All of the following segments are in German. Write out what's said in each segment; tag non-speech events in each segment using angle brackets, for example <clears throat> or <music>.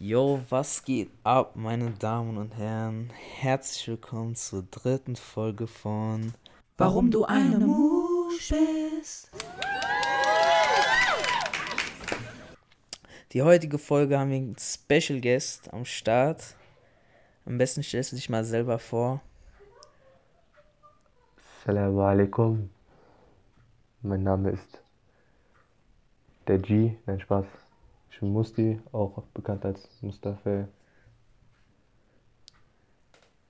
Yo, was geht ab, meine Damen und Herren? Herzlich willkommen zur dritten Folge von Warum du eine Musch bist. Die heutige Folge haben wir einen Special Guest am Start. Am besten stellst du dich mal selber vor. Assalamu alaikum. Mein Name ist der G. Nein, Spaß. Bin Musti, auch bekannt als Mustafa.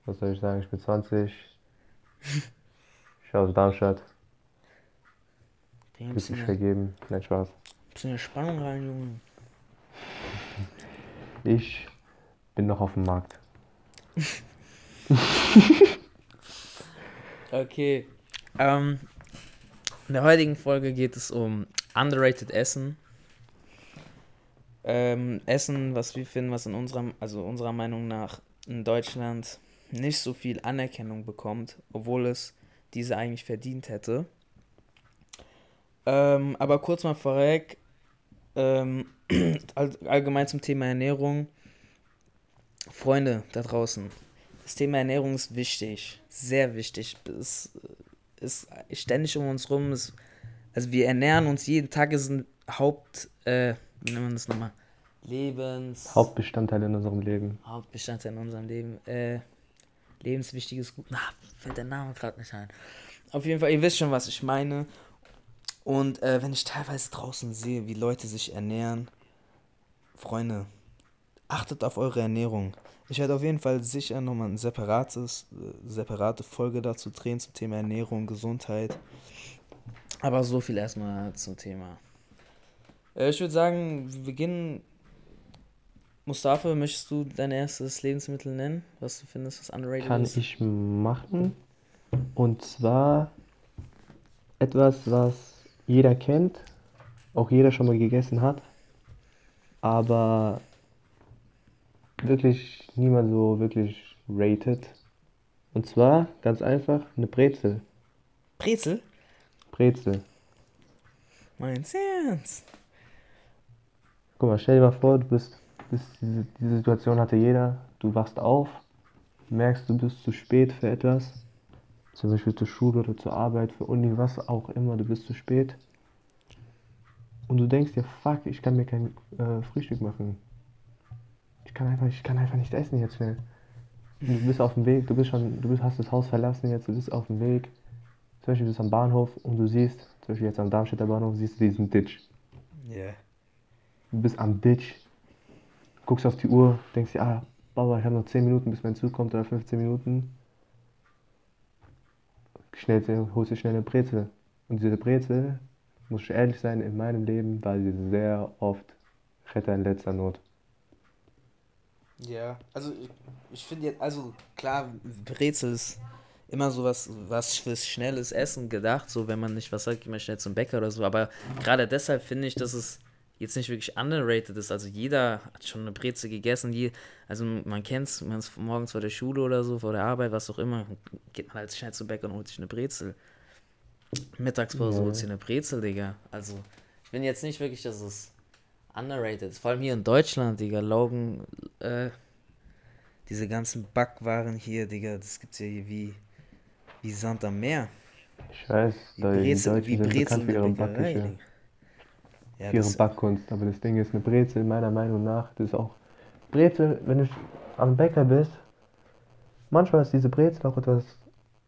Was soll ich sagen? Ich bin 20. <laughs> Ich aus Darmstadt. Ein Bisschen vergeben. Nein, Spaß. bisschen Spannung rein, Junge. <laughs> Ich bin noch auf dem Markt. <laughs> Okay. Ähm, in der heutigen Folge geht es um underrated Essen. Ähm, Essen, was wir finden, was in unserer, also unserer Meinung nach in Deutschland nicht so viel Anerkennung bekommt, obwohl es diese eigentlich verdient hätte. Ähm, aber kurz mal vorweg, ähm, <clears throat> all, allgemein zum Thema Ernährung. Freunde da draußen, das Thema Ernährung ist wichtig, sehr wichtig. Es ist ständig um uns rum. Es, also wir ernähren uns jeden Tag, ist ein Haupt, äh, wie nennt man das nochmal? Lebens... Hauptbestandteil in unserem Leben. Hauptbestandteil in unserem Leben. Äh, lebenswichtiges Gut. Na, fällt der Name gerade nicht ein. Auf jeden Fall, ihr wisst schon, was ich meine. Und äh, wenn ich teilweise draußen sehe, wie Leute sich ernähren, Freunde, achtet auf eure Ernährung. Ich werde auf jeden Fall sicher nochmal ein separates, äh, separate Folge dazu drehen zum Thema Ernährung, Gesundheit. Aber so viel erstmal zum Thema. Äh, ich würde sagen, wir beginnen. Mustafa, möchtest du dein erstes Lebensmittel nennen, was du findest, was underrated Kann ist? ich machen. Und zwar etwas, was jeder kennt, auch jeder schon mal gegessen hat, aber wirklich niemand so wirklich rated. Und zwar ganz einfach eine Brezel. Brezel? Brezel. Meins ernst. Guck mal, stell dir mal vor, du bist, bist diese, diese Situation hatte jeder. Du wachst auf, merkst, du bist zu spät für etwas. Zum Beispiel zur Schule oder zur Arbeit, für Uni, was auch immer, du bist zu spät. Und du denkst dir, fuck, ich kann mir kein äh, Frühstück machen. Ich kann einfach, ich kann einfach nicht essen jetzt schnell. Du bist auf dem Weg, du bist schon, du bist, hast das Haus verlassen jetzt, du bist auf dem Weg. Zum Beispiel du bist am Bahnhof und du siehst, zum Beispiel jetzt am Darmstädter Bahnhof, siehst du diesen Ditch. Ja. Du bist am Ditch, guckst auf die Uhr, denkst dir, ah, Baba, ich habe noch 10 Minuten, bis mein Zug kommt oder 15 Minuten. Schnell, holst dir schnell eine Brezel. Und diese Brezel, muss ich ehrlich sein, in meinem Leben war sie sehr oft Retter in letzter Not. Ja, also ich, ich finde jetzt, also klar, Brezel ist immer so was, was fürs schnelles Essen gedacht, so wenn man nicht was sagt, geht man schnell zum Bäcker oder so, aber gerade deshalb finde ich, dass es jetzt nicht wirklich underrated ist, also jeder hat schon eine Brezel gegessen, je, also man kennt es, man ist morgens vor der Schule oder so, vor der Arbeit, was auch immer, geht man halt schnell zum Bäcker und holt sich eine Brezel. Mittagspause Ja. holt sich eine Brezel, Digga, also ich bin jetzt nicht wirklich, dass es underrated ist, vor allem hier in Deutschland, Digga, Laugen, äh, diese ganzen Backwaren hier, Digga, das gibt's ja hier wie, wie Sand am Meer. Ich weiß, Wie Brezel, wie Brezel in der Bäckerei, Digga. Ja, für ihre Backkunst. Aber das Ding ist, eine Brezel, meiner Meinung nach, das ist auch. Brezel, wenn du am Bäcker bist, manchmal ist diese Brezel auch etwas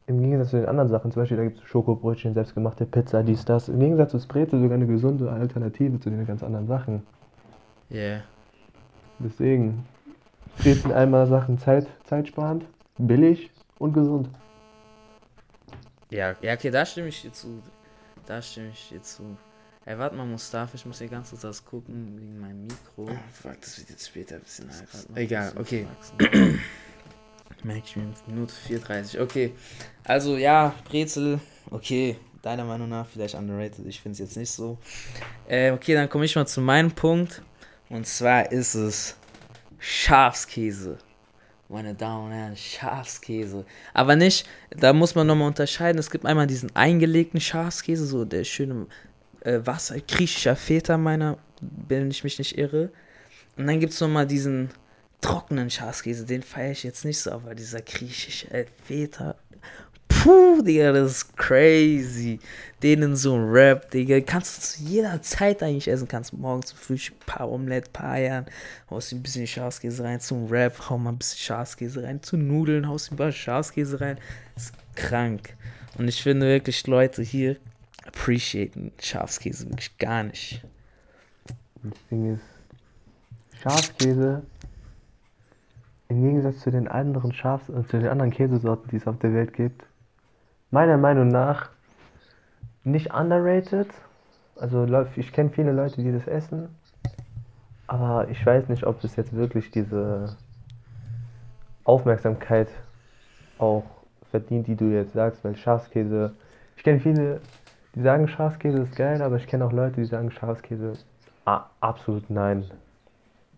im Gegensatz zu den anderen Sachen, zum Beispiel da gibt es Schokobrötchen, selbstgemachte Pizza, dies, das. Im Gegensatz ist Brezel sogar eine gesunde Alternative zu den ganz anderen Sachen. yeah. Deswegen, Brezel einmal Sachen Zeit, zeitsparend, billig und gesund. Ja, ja, okay, da stimme ich dir zu. Da stimme ich dir zu. Ey, warte mal, Mustafa, ich muss hier ganz kurz das gucken wegen meinem Mikro. Fuck, das wird jetzt später ein bisschen heiß. Egal, okay. <clears throat> Merke ich mir, Minute 34. Okay, also ja, Brezel, okay, deiner Meinung nach vielleicht underrated, ich finde es jetzt nicht so. Äh, okay, dann komme ich mal zu meinem Punkt. Und zwar ist es Schafskäse. Meine Damen und Herren, Schafskäse. Aber nicht, da muss man nochmal unterscheiden. Es gibt einmal diesen eingelegten Schafskäse, so der schöne äh, Wasser, griechischer Feta meiner, wenn ich mich nicht irre. Und dann gibt es nochmal diesen trockenen Schafskäse, den feiere ich jetzt nicht so, aber dieser griechische Elfmeter. Puh, Digga, das ist crazy. Den in so einem Rap, Digga. Kannst du zu jeder Zeit eigentlich essen. Kannst morgens zum Frühstück ein paar Omelette, paar Eiern, haust ein bisschen Schafskäse rein. Zum Rap, hau mal ein bisschen Schafskäse rein. Zu Nudeln, haust ein paar Schafskäse rein. Das ist krank. Und ich finde wirklich, Leute hier appreciaten Schafskäse wirklich gar nicht. Das Ding ist, Schafskäse, im Gegensatz zu den anderen Schafs äh, zu den anderen Käsesorten, die es auf der Welt gibt, meiner Meinung nach nicht underrated. Also ich kenne viele Leute, die das essen, aber ich weiß nicht, ob es jetzt wirklich diese Aufmerksamkeit auch verdient, die du jetzt sagst, weil Schafskäse, ich kenne viele, die sagen Schafskäse ist geil, aber ich kenne auch Leute, die sagen Schafskäse ah, absolut nein.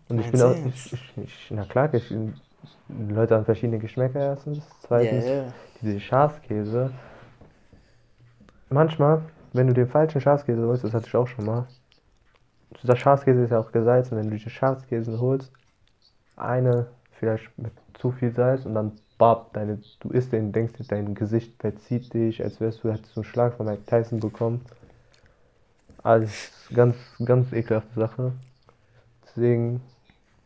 Und ich bin auch, ich, ich, ich, na klar, ich, Leute haben verschiedene Geschmäcker erstens, zweitens, ja. diese Schafskäse. Manchmal, wenn du den falschen Schafskäse holst, das hatte ich auch schon mal. Der Schafskäse ist ja auch gesalzen, wenn du den Schafskäse holst, eine vielleicht mit zu viel Salz und dann bab, deine, du isst den, denkst dir, dein Gesicht verzieht dich, als wärst du, hättest du einen Schlag von Mike Tyson bekommen. Alles ganz, ganz ekelhafte Sache. Deswegen,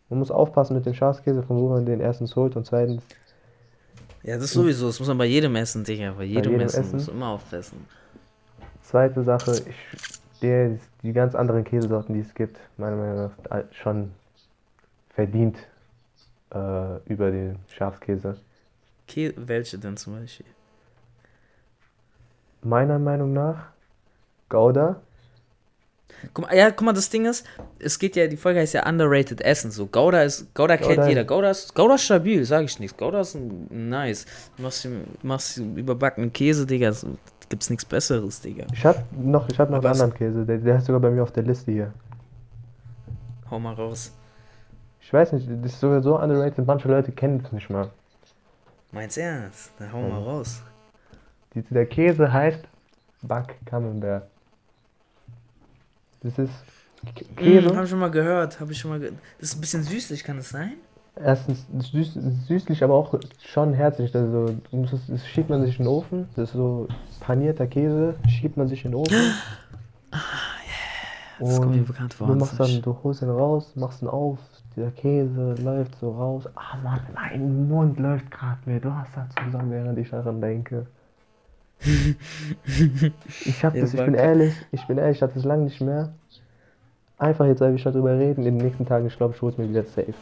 man muss aufpassen mit dem Schafskäse, von wo man den erstens holt und zweitens, Ja, das ist sowieso, das muss man bei jedem essen, Digga. Bei jedem, jedem Essen, Essen. muss man immer aufessen. Zweite Sache, ich, der, die ganz anderen Käsesorten, die es gibt, meiner Meinung nach schon verdient äh, über den Schafskäse. Okay, welche denn zum Beispiel? Meiner Meinung nach Gouda. Guck mal, ja, guck mal, das Ding ist, es geht ja, die Folge heißt ja Underrated Essen. So, Gouda ist, Gouda kennt Gouda- jeder. Gouda ist, Gouda ist stabil, sag ich nichts. Gouda ist nice. Du machst, machst überbackenen Käse, Digga. So, gibt's nichts Besseres, Digga. Ich hab noch, ich hab noch Aber einen anderen Käse, der, der ist sogar bei mir auf der Liste hier. Hau mal raus. Ich weiß nicht, das ist sogar so underrated, manche Leute kennen es nicht mal. Meinst du ernst? Dann hau mal raus. Die, der Käse heißt Back Camembert. Das ist K- Käse. Mm, hab ich schon mal gehört, hab ich schon mal ge Das ist ein bisschen süßlich, kann das sein? Erstens süß, süßlich, aber auch schon herzlich. Also, es- das schiebt man sich in den Ofen. Das ist so panierter Käse, schiebt man sich in den Ofen. Das kommt mir Und bekannt vor. du das machst dann, du holst ihn raus, machst ihn auf, der Käse läuft so raus. Ah Mann, mein Mund läuft gerade mir. Du hast das zusammen, während ich daran denke. <laughs> Ich hab das, ich bin ehrlich, ich bin ehrlich, ich hatte das lange nicht mehr. Einfach jetzt, weil wir schon drüber reden, in den nächsten Tagen, ich glaube, ich hol's mir wieder safe.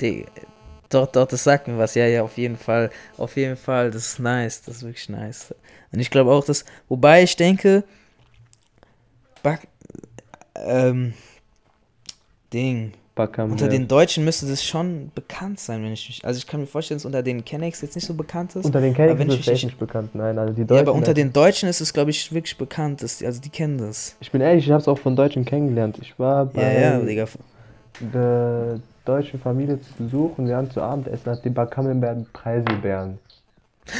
Digga, Doch, doch, das sagt mir was. Ja, ja, auf jeden Fall. Auf jeden Fall, das ist nice. Das ist wirklich nice. Und ich glaube auch, dass, wobei ich denke, Back, ähm, Ding. Backhammer. Unter den Deutschen müsste das schon bekannt sein, wenn ich mich. Also ich kann mir vorstellen, dass unter den Kennex jetzt nicht so bekannt ist. Unter den Kennex ist es echt nicht- bekannt, nein. Also die ja, Deutschen, aber unter den Deutschen ist es, glaube ich, wirklich bekannt. Dass die, also die kennen das. Ich bin ehrlich, ich habe es auch von Deutschen kennengelernt. Ich war Ja, bei ja, Digga. der deutschen Familie zu Besuch und wir haben zu Abendessen hat den Backhammelbeeren Preiselbeeren.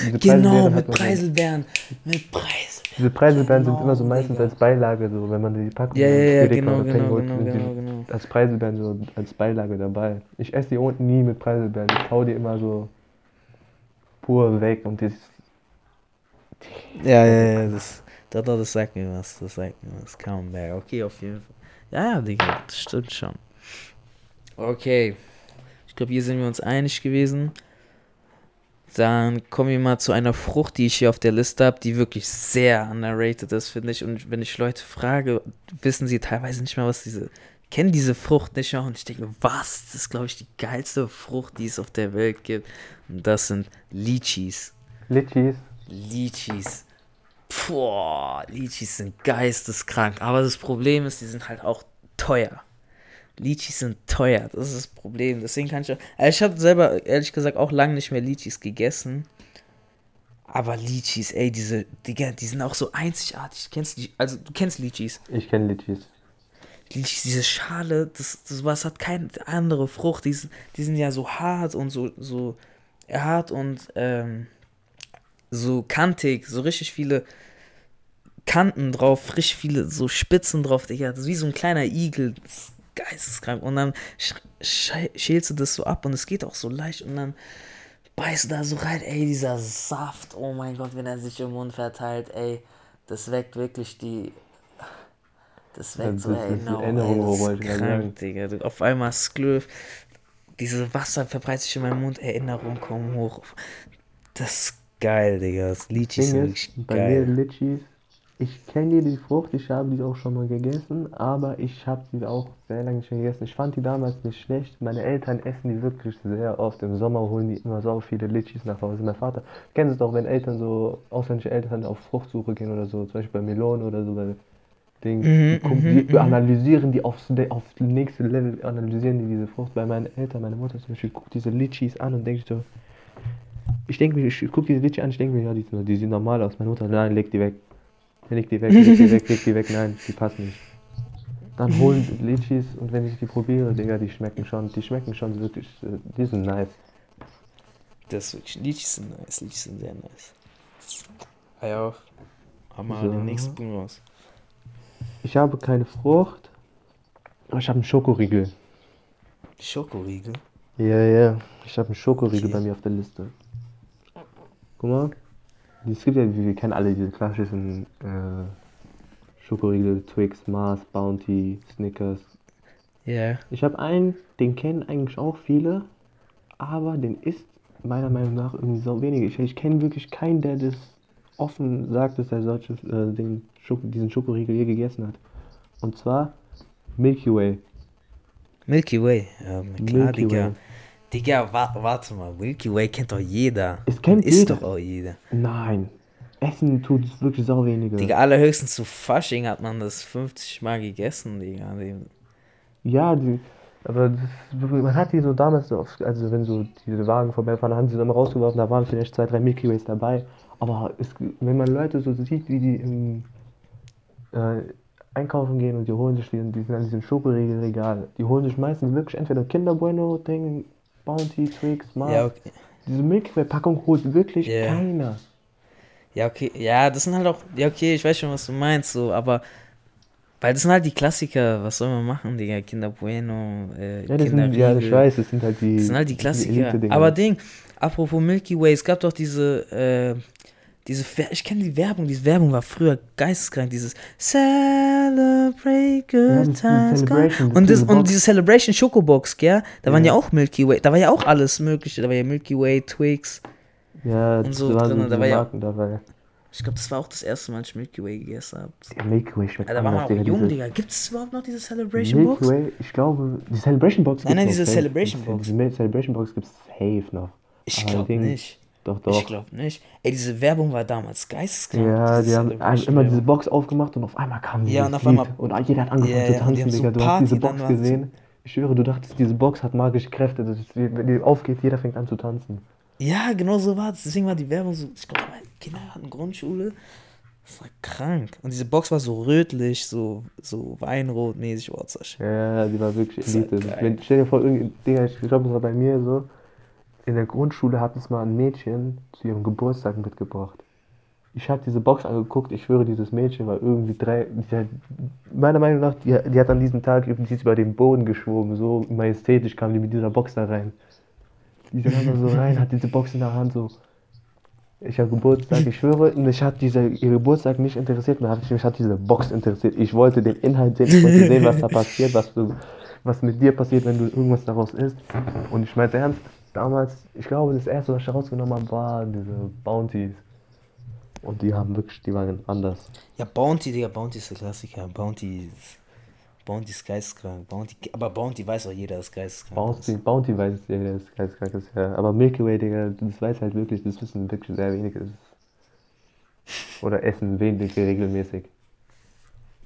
Diese Genau, Preiselbeeren mit Preiselbeeren. Mit Preiselbeeren. Diese Preiselbeeren sind Genau, immer so meistens Digga. als Beilage, so wenn man die Packung Ja, ja, ja, genau, oder genau, holt, genau, sind genau, genau. als Preiselbeeren so als Beilage dabei. Ich esse die unten nie mit Preiselbeeren. Ich hau die immer so pur weg und das Ja, ja, ja, das, das, das sagt mir was, das sagt mir was. Camembert, okay, auf jeden Fall. Ja, ja, Digga, das stimmt schon. Okay, ich glaube, hier sind wir uns einig gewesen. Dann kommen wir mal zu einer Frucht, die ich hier auf der Liste habe, die wirklich sehr underrated ist, finde ich. Und wenn ich Leute frage, wissen sie teilweise nicht mehr, was diese, kennen diese Frucht nicht mehr. Und ich denke, was? Das ist, glaube ich, die geilste Frucht, die es auf der Welt gibt. Und das sind Litchis. Litchis. Litchis. Boah, Litchis sind geisteskrank. Aber das Problem ist, die sind halt auch teuer. Litchis sind teuer, das ist das Problem. Deswegen kann ich auch. Also ich habe selber, ehrlich gesagt, auch lange nicht mehr Litchis gegessen. Aber Litchis, ey, diese, Digga, die sind auch so einzigartig. Kennst du die? Also, du kennst Litchis. Ich kenne Litchis. Litchis, diese Schale, das, das was hat keine andere Frucht. Die, sind- die sind ja so hart und so, so hart und ähm, so kantig, so richtig viele Kanten drauf, richtig viele so Spitzen drauf, Digga. Das ist wie so ein kleiner Igel. Das geisteskrank. Und dann sch sch schälst du das so ab und es geht auch so leicht und dann beißt du da so rein, ey, dieser Saft, oh mein Gott, wenn er sich im Mund verteilt, ey, das weckt wirklich die. Das weckt das so ist Erinnerungen. Ist krank, Digga. Auf einmal Sklöf, diese Wasser verbreitet sich in meinem Mund, Erinnerungen kommen hoch. Das ist geil, Digga. Das Litchis sind wirklich ist, bei mir geil. Litchis, ich kenne die Frucht, ich habe die auch schon mal gegessen, aber ich habe die auch sehr lange nicht mehr gegessen. Ich fand die damals nicht schlecht. Meine Eltern essen die wirklich sehr oft. Im Sommer holen die immer so viele Litchis nach Hause. Mein Vater, kennt es doch, wenn Eltern so, ausländische Eltern auf Fruchtsuche gehen oder so, zum Beispiel bei Melonen oder so, bei Ding, Mhm, die, die analysieren die aufs, aufs nächste Level, analysieren die diese Frucht. Bei meinen Eltern, meine Mutter zum Beispiel, guckt diese Litchis an und denkt so, ich denke mir, ich gucke diese Litchi an, ich denke mir, ja, die, die sehen normal aus. Meine Mutter, nein, leg die weg. Leg die weg, leg die weg, leg die weg, nein, die passen nicht. Dann holen Litchis und wenn ich die probiere, Digga, die schmecken schon, die schmecken schon wirklich, äh, die sind nice. Das ist wirklich, Litchis sind nice, Litchis sind sehr nice. Ja, hau mal So. den nächsten Punkt raus. Ich habe keine Frucht, aber ich habe einen Schokoriegel. Schokoriegel? Ja, ja, ich habe einen Schokoriegel Okay. bei mir auf der Liste. Guck mal, es gibt ja, wir kennen alle diese klassischen äh, Schokoriegel, Twix, Mars, Bounty, Snickers, Ja. Ich habe einen, den kennen eigentlich auch viele, aber den ist meiner Meinung nach irgendwie so wenige. Ich, ich kenne wirklich keinen, der das offen sagt, dass er solches, äh, den Schoko, diesen Schokoriegel je gegessen hat. Und zwar Milky Way. Milky Way. Ja, klar, Milky Digga. Way. Digga, wa warte mal. Milky Way kennt doch jeder. Es kennt Ist jeder. doch auch jeder. Nein, Essen tut es wirklich sau wenige. Digga, allerhöchstens zu Fasching hat man das 50 Mal gegessen, Digga. Ja, die, aber das, man hat die so damals, so oft, also wenn so diese Wagen vorbeifahren, haben sie so immer rausgeworfen, da waren vielleicht zwei, drei Milky Ways dabei. Aber es, wenn man Leute so sieht, wie die im, äh, einkaufen gehen und die holen sich die, die sind an diesem Schokoriegelregal, die holen sich meistens wirklich entweder Kinder Bueno Bounty, Twix, Mars. Ja, okay. Diese Milky Way Packung holt wirklich Ja. keiner. Ja, okay. Ja, das sind halt auch. Ja, okay, ich weiß schon, was du meinst, so, aber. Weil das sind halt die Klassiker. Was soll man machen, Digga? Kinder Bueno, äh, Ja, das sind, ja, ich weiß, das sind halt die, Das sind halt die Klassiker. Elite-Dinger. Aber Ding, apropos Milky Way, es gab doch diese, äh, diese, ich kenne die Werbung, diese Werbung war früher geisteskrank, dieses Celebrate Ja, Good Times. Und, das, diese und diese Celebration Schokobox, gell? Da waren ja Ja. auch Milky Way, da war ja auch alles Mögliche. Da war ja Milky Way, Twix. ja, und so waren drin, da war ja- Marken dabei. Ich glaube, das war auch das erste Mal, als ich Milky Way gegessen habe. Ja, Milky Way schmeckt Ja, da war man anders, auch Digga, jung, diese- Digga. Gibt es überhaupt noch diese Celebration Milky Box? Way, ich glaube, die Celebration Box Nein, nein, diese. Celebration Box. Diese Celebration Box gibt es safe noch. Ich glaube nicht. Doch, doch. Ich glaube nicht. Ey, diese Werbung war damals geisteskrank. ja, die haben immer diese. Box aufgemacht und auf einmal kam Ja, dieses und auf einmal- und jeder hat angefangen Ja, zu ja, die tanzen, haben so Digga. Du hast diese Box so- gesehen. Ich schwöre, du dachtest, diese Box hat magische Kräfte. Das ist, wenn die aufgeht, jeder fängt an zu tanzen. Ja, genau so war es. Deswegen war die Werbung so. Ich glaube, meine Kinder hatten Grundschule. Das war krank. Und diese Box war so rötlich, so, so Weinrot-mäßig. Oh. Ja, die war wirklich war Elite. Wenn, stell dir vor, irgendwie, Digga, ich glaube, das war bei mir so. In der Grundschule hat es mal ein Mädchen zu ihrem Geburtstag mitgebracht. Ich habe diese Box angeguckt, ich schwöre, dieses Mädchen war irgendwie drei. Hat, meiner Meinung nach, die, die hat an diesem Tag die über den Boden geschwoben. So majestätisch kam die mit dieser Box da rein. Die kam da so rein, hat diese Box in der Hand so. Ich habe Geburtstag, ich schwöre, mich hat dieser, ihr Geburtstag nicht interessiert, mich hat, mich hat diese Box interessiert. Ich wollte den Inhalt sehen, ich wollte sehen, was da passiert, was, du, was mit dir passiert, wenn du irgendwas daraus isst. Und ich meinte ernst, damals, ich glaube, das erste, was ich herausgenommen habe, war diese Bounties. Und die haben wirklich, die waren anders. Ja, Bounty, Digga, Bounty ist der Klassiker. Bounty ist, Bounty ist geisteskrank. Bounty, aber Bounty weiß auch jeder, dass geisteskrank Bounty, ist. Bounty weiß es ja, der ist ja. Aber Milky Way, Digga, das weiß halt wirklich, das wissen wirklich sehr wenige. <laughs> Oder essen wenige regelmäßig.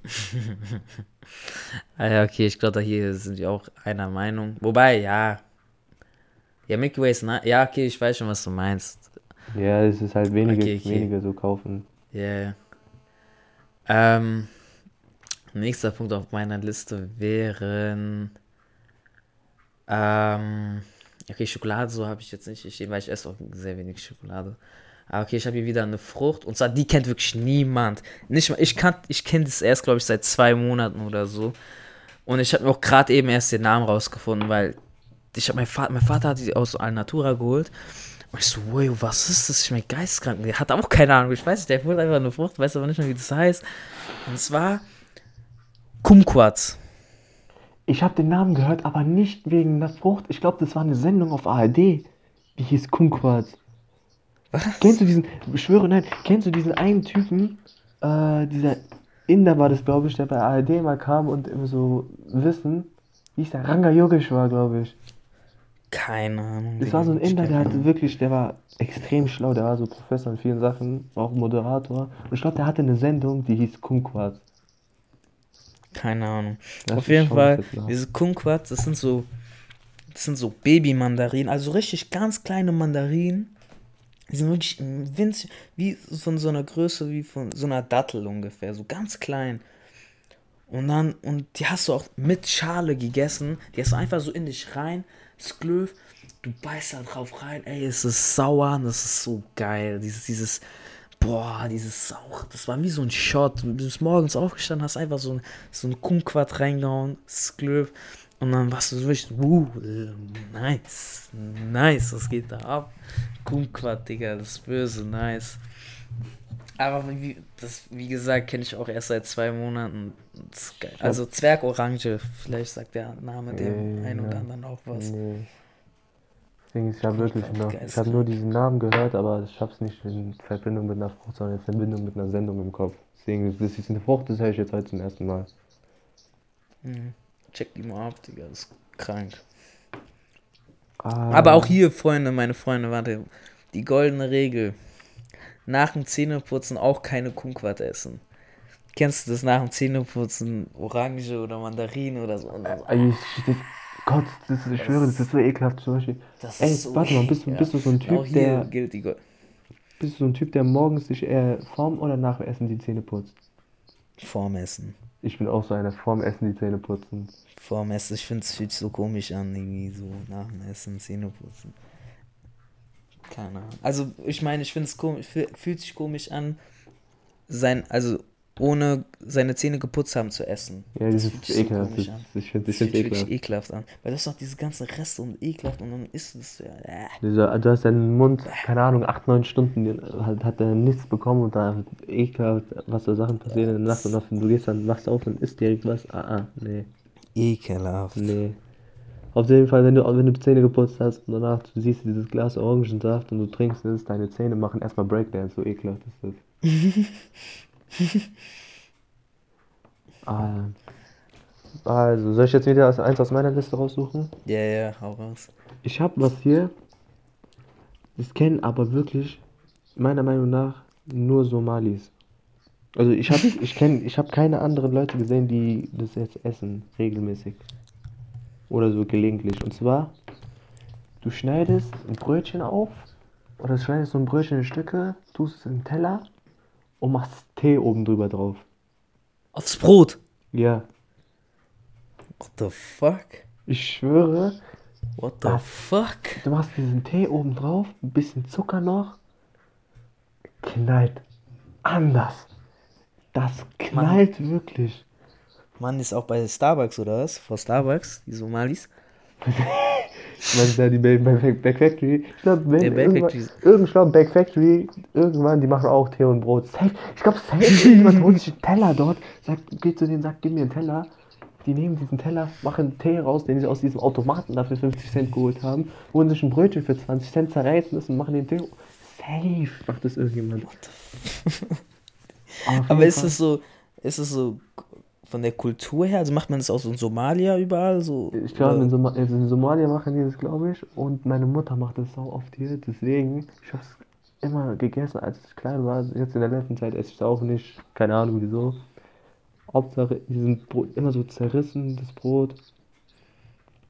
<laughs> Ah ja, okay, ich glaube, da hier sind wir auch einer Meinung. Wobei, ja. Ja, Milky Way ist nice. Ja, okay, ich weiß schon, was du meinst. Ja, es ist halt wenige, Okay, okay. wenige so kaufen. Ja, ja. Ähm, nächster Punkt auf meiner Liste wären. Ähm, okay, Schokolade, so habe ich jetzt nicht. Ich, weil ich esse auch sehr wenig Schokolade. Aber okay, ich habe hier wieder eine Frucht. Und zwar, die kennt wirklich niemand. Nicht mal, ich, kann, ich kenne das erst, glaube ich, seit zwei Monaten oder so. Und ich habe mir auch gerade eben erst den Namen rausgefunden, weil ich habe mein Vater, mein Vater hat die aus Alnatura geholt. Und ich so, wow, was ist das? Ich mein geisteskrank. Der hat auch keine Ahnung. Ich weiß nicht, der holt einfach eine Frucht, weiß aber nicht mehr, wie das heißt. Und zwar Kumquats. Ich habe den Namen gehört, aber nicht wegen der Frucht. Ich glaube, das war eine Sendung auf ARD. Die hieß Kumquats. Was? Kennst du diesen, ich schwöre, nein, kennst du diesen einen Typen, äh, dieser Inder war das, glaube ich, der bei ARD mal kam und immer so Wissen, wie hieß der, Ranga Yogeshwar, glaube ich. Keine Ahnung. Das war so ein Inder, der hatte wirklich, der war extrem schlau, der war so Professor in vielen Sachen, auch Moderator. Und ich glaube, der hatte eine Sendung, die hieß Kumquats. Keine Ahnung. Lass Auf jeden Fall, das diese Kumquats, das sind so, das sind so Babymandarinen, also richtig ganz kleine Mandarinen. Die sind wirklich winzig, wie von so einer Größe wie von so einer Dattel ungefähr, so ganz klein. Und dann, und die hast du auch mit Schale gegessen, die hast du einfach so in dich rein, das Glöf, du beißt da drauf rein, ey, es ist sauer, und das ist so geil, dieses, dieses, boah, dieses Sauch, das war wie so ein Shot, du bist morgens aufgestanden, hast einfach so ein, so ein Kumquat reingehauen, das Glöf, und dann warst du so richtig, uh, nice, nice, was geht da ab? Kumquat, Digga, das ist böse, nice. Aber wie, das, wie gesagt, kenne ich auch erst seit zwei Monaten. Also Zwergorange, vielleicht sagt der Name dem Äh, einen oder anderen auch was. Nee. Deswegen, ich habe wirklich noch, ich habe nur diesen Namen gehört, aber ich habe es nicht in Verbindung mit einer Frucht, sondern in Verbindung mit einer Sendung im Kopf. Deswegen, das ist eine Frucht, das höre ich jetzt heute zum ersten Mal. Mhm. Check die mal ab, Digga, das ist krank. Ah, Aber auch hier, Freunde, meine Freunde, warte, die goldene Regel. Nach dem Zähneputzen auch keine Kumquat essen. Kennst du das nach dem Zähneputzen? Orange oder Mandarin oder so? Dann so, ich, das, Gott, das, ich schwöre, das ist so ekelhaft zum Beispiel. Das Ey, ist so warte mal, bist du, bist du so ein Typ, der, Gold. bist du so ein Typ, der morgens sich eher vorm oder nach dem Essen die Zähne putzt? Vorm Essen. Ich bin auch so einer, vorm Essen die Zähne putzen. Vorm Essen. Ich finde, es fühlt sich so komisch an, irgendwie so nach dem Essen Zähne putzen. Keine Ahnung. Also, ich meine, ich finde es komisch, fühl- fühlt sich komisch an, sein, also ohne seine Zähne geputzt haben zu essen. Ja, das, fühlt ist so ekelhaft. komisch das, ich finde Das das find ekelhaft. ekelhaft an. Weil das doch diese ganzen Reste und ekelhaft und dann isst es ja. Äh. Du hast deinen Mund, keine Ahnung, 8, 9 Stunden, den- hat, hat er nichts bekommen und da ekelhaft, was da Sachen passieren in der Nacht und du gehst dann, wachst auf und isst direkt was. Ah, ah, nee, Ekelhaft. nee. Auf jeden Fall, wenn du, wenn du die Zähne geputzt hast und danach du siehst dieses Glas Orangensaft und du trinkst es, deine Zähne machen erstmal Breakdance, so ekelhaft ist das. <laughs> <laughs> ah, also, soll ich jetzt wieder eins aus meiner Liste raussuchen? Ja, ja, hau raus. Ich habe was hier, das kennen aber wirklich, meiner Meinung nach, nur Somalis. Also ich habe ich kenn, ich hab keine anderen Leute gesehen, die das jetzt essen, regelmäßig. Oder so gelegentlich. Und zwar, du schneidest ein Brötchen auf, oder schneidest so ein Brötchen in Stücke, tust es in den Teller und machst Tee oben drüber drauf. Aufs Brot. Ja, What the fuck? ich schwöre, What the Ah. fuck? Du machst diesen Tee oben drauf, ein bisschen Zucker noch. Knallt anders. Das knallt wirklich. Mann, ist auch bei Starbucks oder was? Vor Starbucks, die Somalis. <laughs> Ist da die Back, Back, Back Factory? Ich glaube, wenn Der Back irgendwann, Back Factory, irgendwann, die machen auch Tee und Brot. Safe, ich glaube, safe, irgendjemand holt sich einen Teller dort, sagt, geht zu denen, sagt, gib mir einen Teller. Die nehmen diesen Teller, machen Tee raus, den sie aus diesem Automaten dafür 50 Cent geholt haben, holen sich ein Brötchen für 20 Cent, zerreißen es und machen den Tee. Safe macht das irgendjemand. Aber ist es so, ist es so von der Kultur her? Also macht man das auch so in Somalia überall? So, Ich glaube, in, Soma also in Somalia machen die das, glaube ich. Und meine Mutter macht das sau oft hier. Deswegen, ich habe es immer gegessen, als ich klein war. Jetzt in der letzten Zeit esse ich es auch nicht. Keine Ahnung wieso. Hauptsache, die sind Brot, immer so zerrissen, das Brot.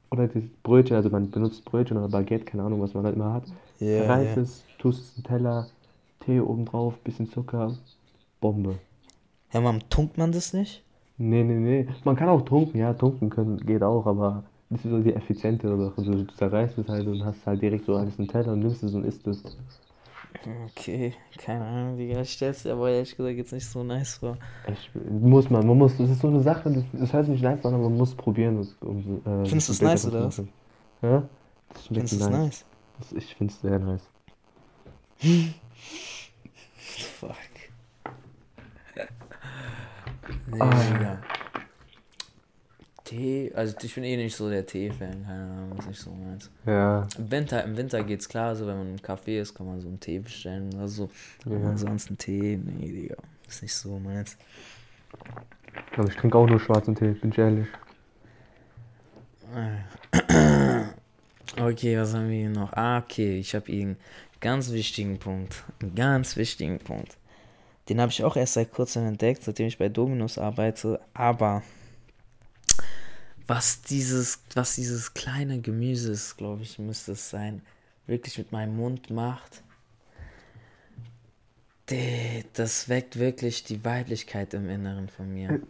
Oder das Brötchen, also man benutzt Brötchen oder Baguette, keine Ahnung, was man halt immer hat. Ja, Zerreißt ja. es, tust es in den Teller, Tee oben drauf, bisschen Zucker, Bombe. Ja, man, tunkt man das nicht? Nee, nee, nee. Man kann auch tunken, ja, tunken können geht auch, aber das ist so die effizientere Sache. Also, du zerreißt es halt und hast halt direkt so alles im Teller und nimmst es und isst es. Okay, keine Ahnung, Digga. Ich stell's dir aber ehrlich gesagt jetzt nicht so nice vor. Ich, muss man, man muss, das ist so eine Sache, das, das hört nicht nice an, aber man muss probieren. Das, um, äh, Findest du's besser nice, oder was? Ja? Das Findest du das nice. nice? Das, ich find's sehr nice. Fuck. Nee, Ah. Digga. Tee, also ich bin eh nicht so der Tee-Fan, keine Ahnung, ist nicht so meins. Ja, Im Winter, im Winter geht's klar, so wenn man im Café ist, kann man so einen Tee bestellen oder so. Aber Ja. ansonsten Tee, nee, Digga, ist nicht so meins. aber ich trinke auch nur schwarzen Tee, bin ich ehrlich. <coughs> Okay, was haben wir hier noch? Ah, okay, ich habe hier einen ganz wichtigen Punkt. Einen ganz wichtigen Punkt. Den habe ich auch erst seit kurzem entdeckt, seitdem ich bei Dominus arbeite. Aber was dieses, was dieses kleine Gemüse ist, glaube ich, müsste es sein, wirklich mit meinem Mund macht. Die, das weckt wirklich die Weiblichkeit im Inneren von mir.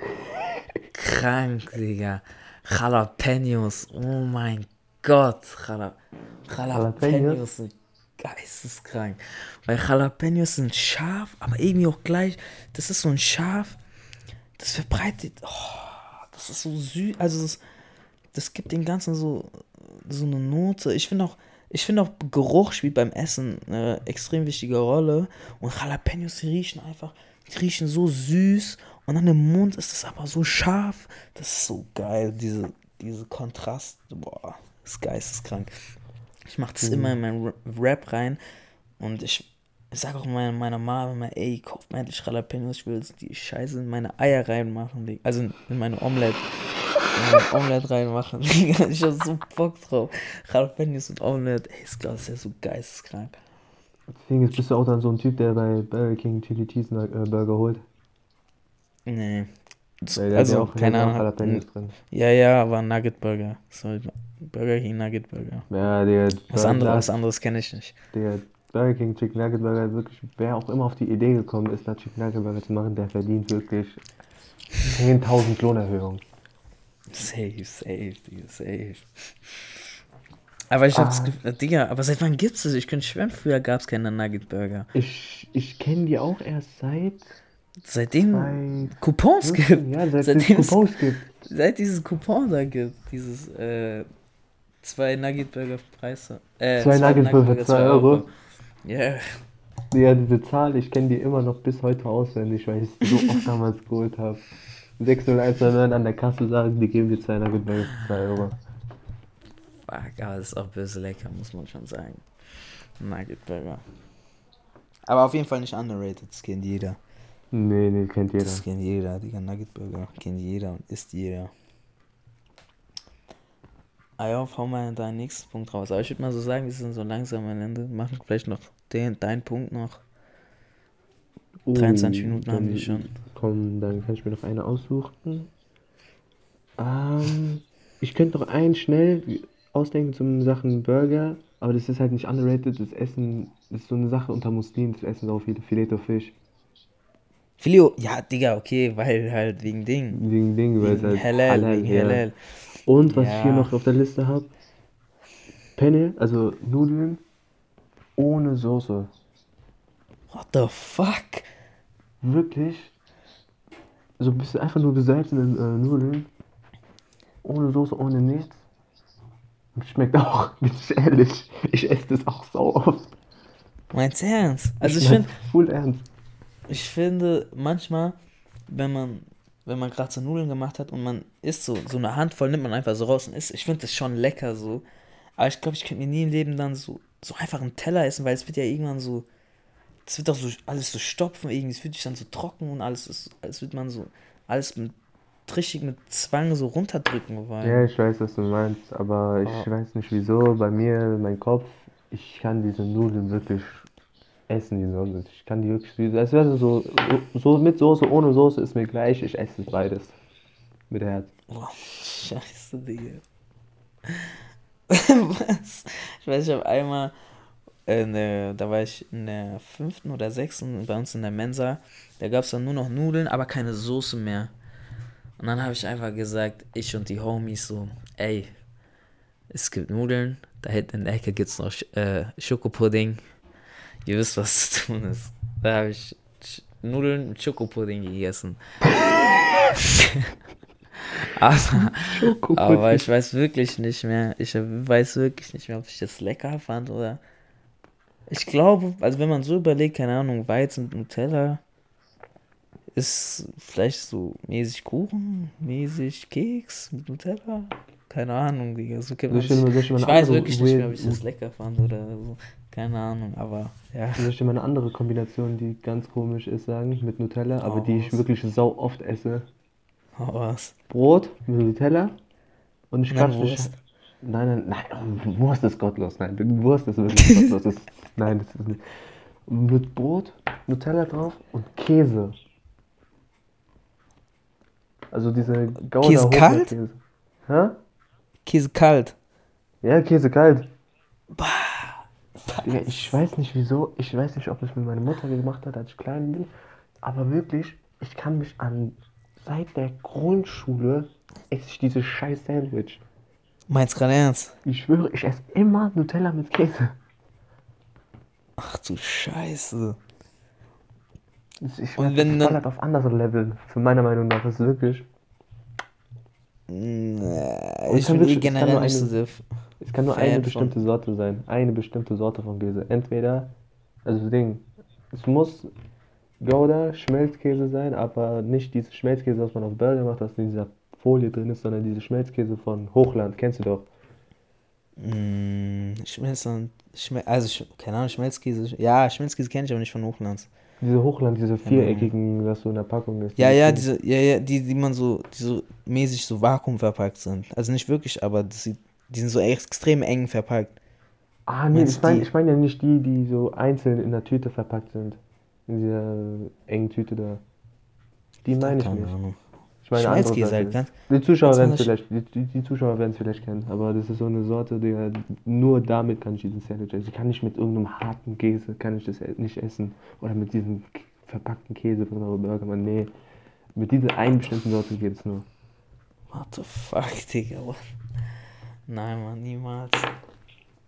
<laughs> Krank, Digga. Jalapenos, oh mein Gott. Jala Jalapenos Jalapenos? sind geisteskrank. Weil Jalapenos sind scharf, aber irgendwie auch gleich. Das ist so ein Scharf, das verbreitet. Oh, das ist so süß. Also, das, das gibt dem Ganzen so, so eine Note. Ich finde auch. Ich finde auch Geruch spielt beim Essen eine extrem wichtige Rolle. Und Jalapenos, riechen einfach, die riechen so süß. Und an dem Mund ist es aber so scharf. Das ist so geil, diese, diese Kontrast. Boah, das ist geisteskrank. Ich mache das immer in meinen Ra- Rap rein. Und ich, sage auch meiner, meiner Mama immer, ey, kauf mir endlich Jalapenos. Ich will jetzt die Scheiße in meine Eier reinmachen. Also in, in meine Omelette. In meine <laughs> Omelette reinmachen. Ich hab so Bock drauf. Jalapenos und Omelette. Ey, glaube, das ist ja so geisteskrank. Deswegen jetzt bist du auch dann so ein Typ, der bei Burger King Chili Cheese äh, Burger holt. Nee. Der also, auch, keine Ahnung. Ja, ja, aber Nugget Burger. So, Burger King Nugget Burger. Ja, der, Was der- anderes, was anderes kenne ich nicht. der Burger King Chicken Nugget Burger wirklich, wer auch immer auf die Idee gekommen ist, da Chicken Nugget Burger zu machen, der verdient wirklich 10.000 Lohnerhöhungen. Safe, safe, Digga, safe. Aber ich hab's Ah. Gefühl, Digga, aber seit wann gibt's das? Ich könnte schwören, früher gab's keine Nugget Burger. Ich, ich kenne die auch erst seit Seitdem zwei Coupons gibt. Ja, seit Seitdem es es- Coupons gibt. Seit dieses Coupon da gibt, dieses äh, zwei Nugget Burger Preise. Äh, Zwei Nugget Burger für zwei Euro. Ja, Ja, diese Zahl, ich kenne die immer noch bis heute auswendig, weil ich sie so oft <laughs> damals geholt habe. 60199 an der Kasse sagen, die geben dir zwei Nugget Burger für 2 Euro. fuck, aber das ist auch böse lecker, muss man schon sagen. Nugget Burger. Aber auf jeden Fall nicht underrated, das kennt jeder. Nee, nee, kennt jeder. Das kennt jeder, Digga. Nugget Burger kennt jeder und isst jeder. Ah ja, hau mal deinen nächsten Punkt raus. Aber ich würde mal so sagen, wir sind so langsam am Ende. Machen vielleicht noch den, deinen Punkt noch. 23 Minuten haben wir schon. Komm, dann kann ich mir noch eine aussuchen. Ähm, ich könnte noch einen schnell ausdenken zum Sachen Burger, aber das ist halt nicht underrated. Das Essen das ist so eine Sache unter Muslimen, das essen so viele Filet Fisch. Filio, ja, Digga, okay, weil halt wegen Ding. Wegen Ding, weil es halt Halal, halal, wegen ja. Halal. Und was ich hier Ja. noch auf der Liste habe, Penne, also Nudeln ohne Soße. What the fuck? Wirklich. So ein bisschen einfach nur gesalzene äh, Nudeln. Ohne Soße, ohne nichts. Und schmeckt auch, <laughs> bin ich ehrlich. Ich esse das auch so oft. Meinst du ernst? Also ich mein finde, Full ernst. Ich finde manchmal, wenn man, wenn man gerade so Nudeln gemacht hat und man isst so, so eine Handvoll, nimmt man einfach so raus und isst. Ich finde das schon lecker so. Aber ich glaube, ich könnte mir nie im Leben dann so, so einfach einen Teller essen, weil es wird ja irgendwann so, es wird doch so alles so stopfen irgendwie, es wird sich dann so trocken und alles ist, als wird man so, alles mit, richtig mit Zwang so runterdrücken wollen. Ja, ich weiß, was du meinst, aber ich Oh. weiß nicht wieso. Bei mir, mein Kopf, ich kann diese Nudeln wirklich essen, die Sonne. Ich kann die wirklich, wie- als wäre so, so mit Soße, ohne Soße ist mir gleich, ich esse beides. Mit Herz. Boah, scheiße, Digga. <laughs> Was? Ich weiß, ich habe einmal, in der, da war ich in der fünften oder sechsten bei uns in der Mensa, da gab es dann nur noch Nudeln, aber keine Soße mehr. Und dann habe ich einfach gesagt, ich und die Homies so, ey, es gibt Nudeln, da hinten in der Ecke gibt es noch äh, Schokopudding. Ihr wisst, was zu tun ist. Da habe ich Sch- Nudeln mit Schokopudding gegessen. <laughs> aber, aber ich weiß wirklich nicht mehr. Ich weiß wirklich nicht mehr, ob ich das lecker fand oder. Ich glaube, also wenn man so überlegt, keine Ahnung, Weizen mit Nutella ist vielleicht so mäßig Kuchen, mäßig Keks mit Nutella. Keine Ahnung, Digga. So man ich soll ich ich weiß wirklich nicht mehr, ob ich das lecker fand oder so. Keine Ahnung, aber ja. Soll ich dir mal eine andere Kombination, die ganz komisch ist, sagen, mit Nutella, aber Hau die ich raus. wirklich sau oft esse? Hau was. Brot mit Nutella und ich dich. Wurst. Nein, nein, nein, oh, Wurst ist gottlos. Nein, Wurst ist wirklich <laughs> gottlos. Ist, nein, das ist nicht. Mit Brot, Nutella drauf und Käse. Also diese Gouda Käse kalt? Hä? Käse kalt. Ja, Käse kalt. Ja, ich weiß nicht wieso, ich weiß nicht, ob es mir meine Mutter gemacht hat, als ich klein bin, aber wirklich, ich kann mich an, seit der Grundschule esse ich dieses scheiß Sandwich. Meinst gerade ernst? Ich schwöre, ich esse immer Nutella mit Käse. Ach du Scheiße. Das- Ich Und wenn dann- auf andere Level, für meiner Meinung nach, ist wirklich. Ich kann bin eh wirklich- es kann generell nur nicht so eine- sehr. Es kann nur Fan eine von- bestimmte Sorte sein. Eine bestimmte Sorte von Käse. Entweder, also das Ding, es muss Gouda, Schmelzkäse sein, aber nicht dieses Schmelzkäse, was man auf Burger macht, was in dieser Folie drin ist, sondern diese Schmelzkäse von Hochland, kennst du doch. Mm, Schmelz und. Schmel also, keine Ahnung, Schmelzkäse. Ja, Schmelzkäse kenne ich aber nicht von Hochlands. Diese Hochland, diese viereckigen, was so in der Packung ist. Ja, ja, diese, ja, ja, die, die man so, die so mäßig so vakuumverpackt sind. Also nicht wirklich, aber das sieht, die sind so extrem eng verpackt. Ah, nee, meinst ich meine ich mein ja nicht die, die so einzeln in der Tüte verpackt sind. In dieser engen Tüte da. Die meine ich nicht. Ahnung. Ich meine andere Schmelzkäse halt, ganz. Die Zuschauer werden es vielleicht, die, die, Zuschauer werden es vielleicht kennen, aber das ist so eine Sorte, die nur damit kann ich diesen Sandwich essen. Ich kann nicht mit irgendeinem harten Käse, kann ich das e- nicht essen. Oder mit diesem verpackten Käse von eurem Burger, man, nee. Mit dieser einen bestimmten Sorte geht es nur. What the fuck, <laughs> Digga. What? Nein, Mann, niemals.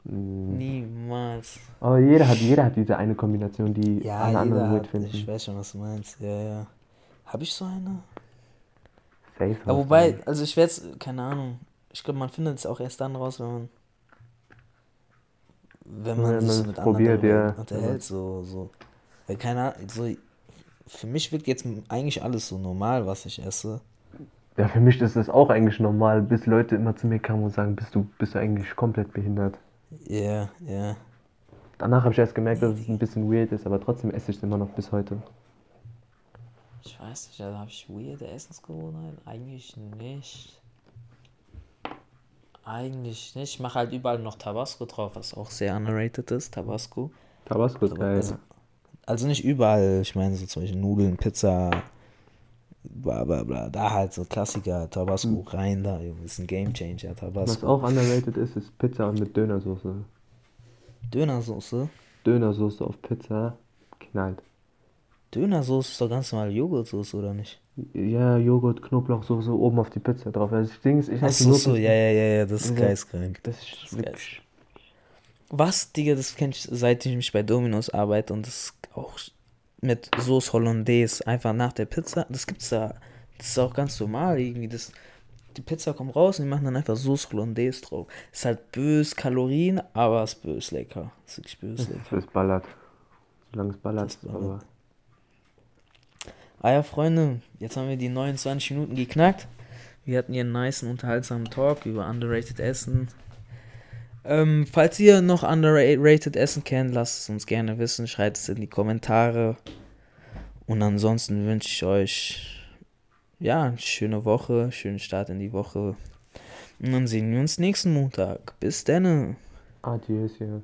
Mm. Niemals. Aber jeder hat, jeder hat diese eine Kombination, die Ja, alle anderen hat, finden. ich weiß schon, was du meinst. Ja, ja. Hab ich so eine? Safe Ja, hast wobei, also ich werde keine Ahnung. Ich glaube, man findet es auch erst dann raus, wenn man. Wenn man Wenn sich so es mit probiert, anderen ja. unterhält, so, so. Weil keine Ahnung, so. Für mich wirkt jetzt eigentlich alles so normal, was ich esse. Ja, für mich ist das auch eigentlich normal, bis Leute immer zu mir kamen und sagen, bist du, bist du eigentlich komplett behindert. Ja, ja. Danach habe ich erst gemerkt, dass es ein bisschen weird ist, aber trotzdem esse ich es immer noch bis heute. Ich weiß nicht, also habe ich weirde Essensgewohnheiten? Eigentlich nicht. Eigentlich nicht. Ich mache halt überall noch Tabasco drauf, was auch sehr underrated ist, Tabasco. Tabasco ist geil. also, also nicht überall, ich meine so zum Beispiel Nudeln, Pizza, bla bla bla. Da halt so Klassiker, Tabasco rein da, Junge, ist ein Gamechanger, Was Tabasco. auch underrated ist, ist Pizza mit Dönersoße. Dönersoße. Dönersoße auf Pizza knallt. Dönersoße ist doch ganz normal Joghurtsoße, oder nicht? Ja, Joghurt, Knoblauchsoße oben auf die Pizza drauf. Also das Ding ist, ich Ach esse so, so, ja, ja, ja, ja, das ist Ja. geistkrank. Das Das ist ist wirklich. Was, Digga, das kenn ich, seit ich mich bei Dominos arbeite und das auch mit Sauce Hollandaise einfach nach der Pizza, das gibt's da, das ist auch ganz normal irgendwie, das, die Pizza kommt raus und die machen dann einfach Sauce Hollandaise drauf. Ist halt bös Kalorien, aber ist bös lecker. Ist wirklich bös lecker. Das ballert. Solange es ballert. Das ballert. Aber Ah ja, Freunde, jetzt haben wir die 29 Minuten geknackt. Wir hatten hier einen nice, unterhaltsamen Talk über underrated Essen. Ähm, falls ihr noch underrated Essen kennt, lasst es uns gerne wissen. Schreibt es in die Kommentare. Und ansonsten wünsche ich euch ja eine schöne Woche, schönen Start in die Woche. Und dann sehen wir uns nächsten Montag. Bis dann. Ja.